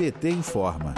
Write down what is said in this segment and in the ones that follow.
PT informa.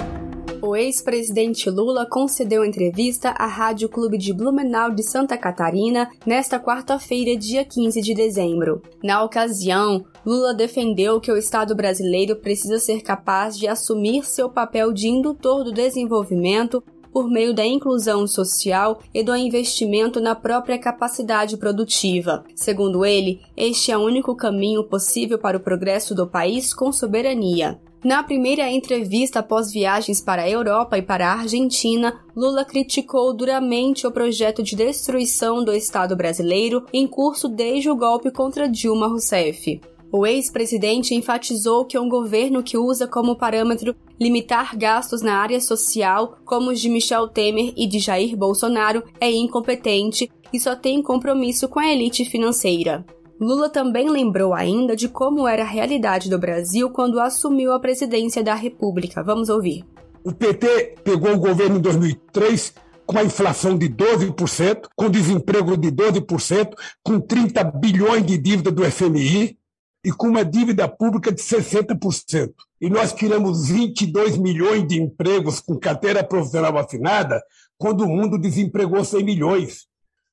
O ex-presidente Lula concedeu entrevista à Rádio Clube de Blumenau de Santa Catarina nesta quarta-feira, dia 15 de dezembro. Na ocasião, Lula defendeu que o Estado brasileiro precisa ser capaz de assumir seu papel de indutor do desenvolvimento por meio da inclusão social e do investimento na própria capacidade produtiva. Segundo ele, este é o único caminho possível para o progresso do país com soberania. Na primeira entrevista após viagens para a Europa e para a Argentina, Lula criticou duramente o projeto de destruição do Estado brasileiro em curso desde o golpe contra Dilma Rousseff. O ex-presidente enfatizou que um governo que usa como parâmetro limitar gastos na área social, como os de Michel Temer e de Jair Bolsonaro, é incompetente e só tem compromisso com a elite financeira. Lula também lembrou ainda de como era a realidade do Brasil quando assumiu a presidência da República. Vamos ouvir. O PT pegou o governo em 2003 com a inflação de 12%, com desemprego de 12%, com 30 bilhões de dívida do FMI e com uma dívida pública de 60%. E nós criamos 22 milhões de empregos com carteira profissional afinada, quando o mundo desempregou 100 milhões.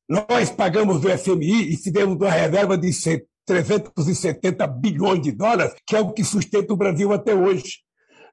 Nós pagamos do FMI e fizemos uma reserva de 370 bilhões de dólares, que é o que sustenta o Brasil até hoje.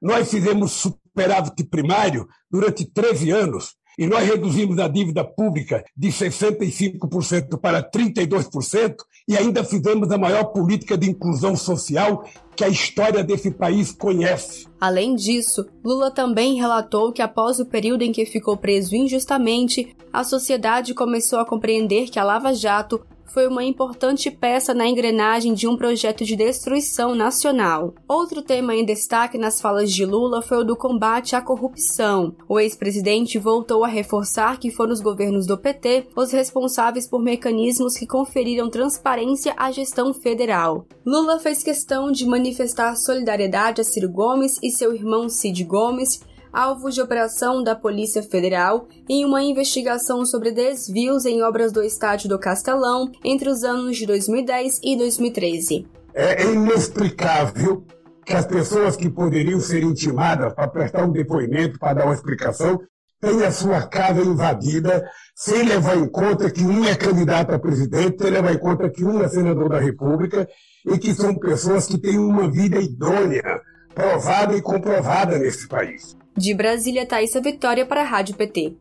Nós fizemos superávit primário durante 13 anos e nós reduzimos a dívida pública de 65% para 32% e ainda fizemos a maior política de inclusão social que a história desse país conhece. Além disso, Lula também relatou que após o período em que ficou preso injustamente, a sociedade começou a compreender que a Lava Jato foi uma importante peça na engrenagem de um projeto de destruição nacional. Outro tema em destaque nas falas de Lula foi o do combate à corrupção. O ex-presidente voltou a reforçar que foram os governos do PT os responsáveis por mecanismos que conferiram transparência à gestão federal. Lula fez questão de manifestar solidariedade a Ciro Gomes e seu irmão Cid Gomes alvo de operação da Polícia Federal em uma investigação sobre desvios em obras do estádio do Castelão entre os anos de 2010 e 2013. É inexplicável que as pessoas que poderiam ser intimadas para prestar um depoimento, para dar uma explicação, tenham a sua casa invadida, sem levar em conta que um é candidato a presidente, sem levar em conta que um é senador da República, e que são pessoas que têm uma vida idônea, provada e comprovada nesse país. De Brasília, Thaisa Vitória para a Rádio PT.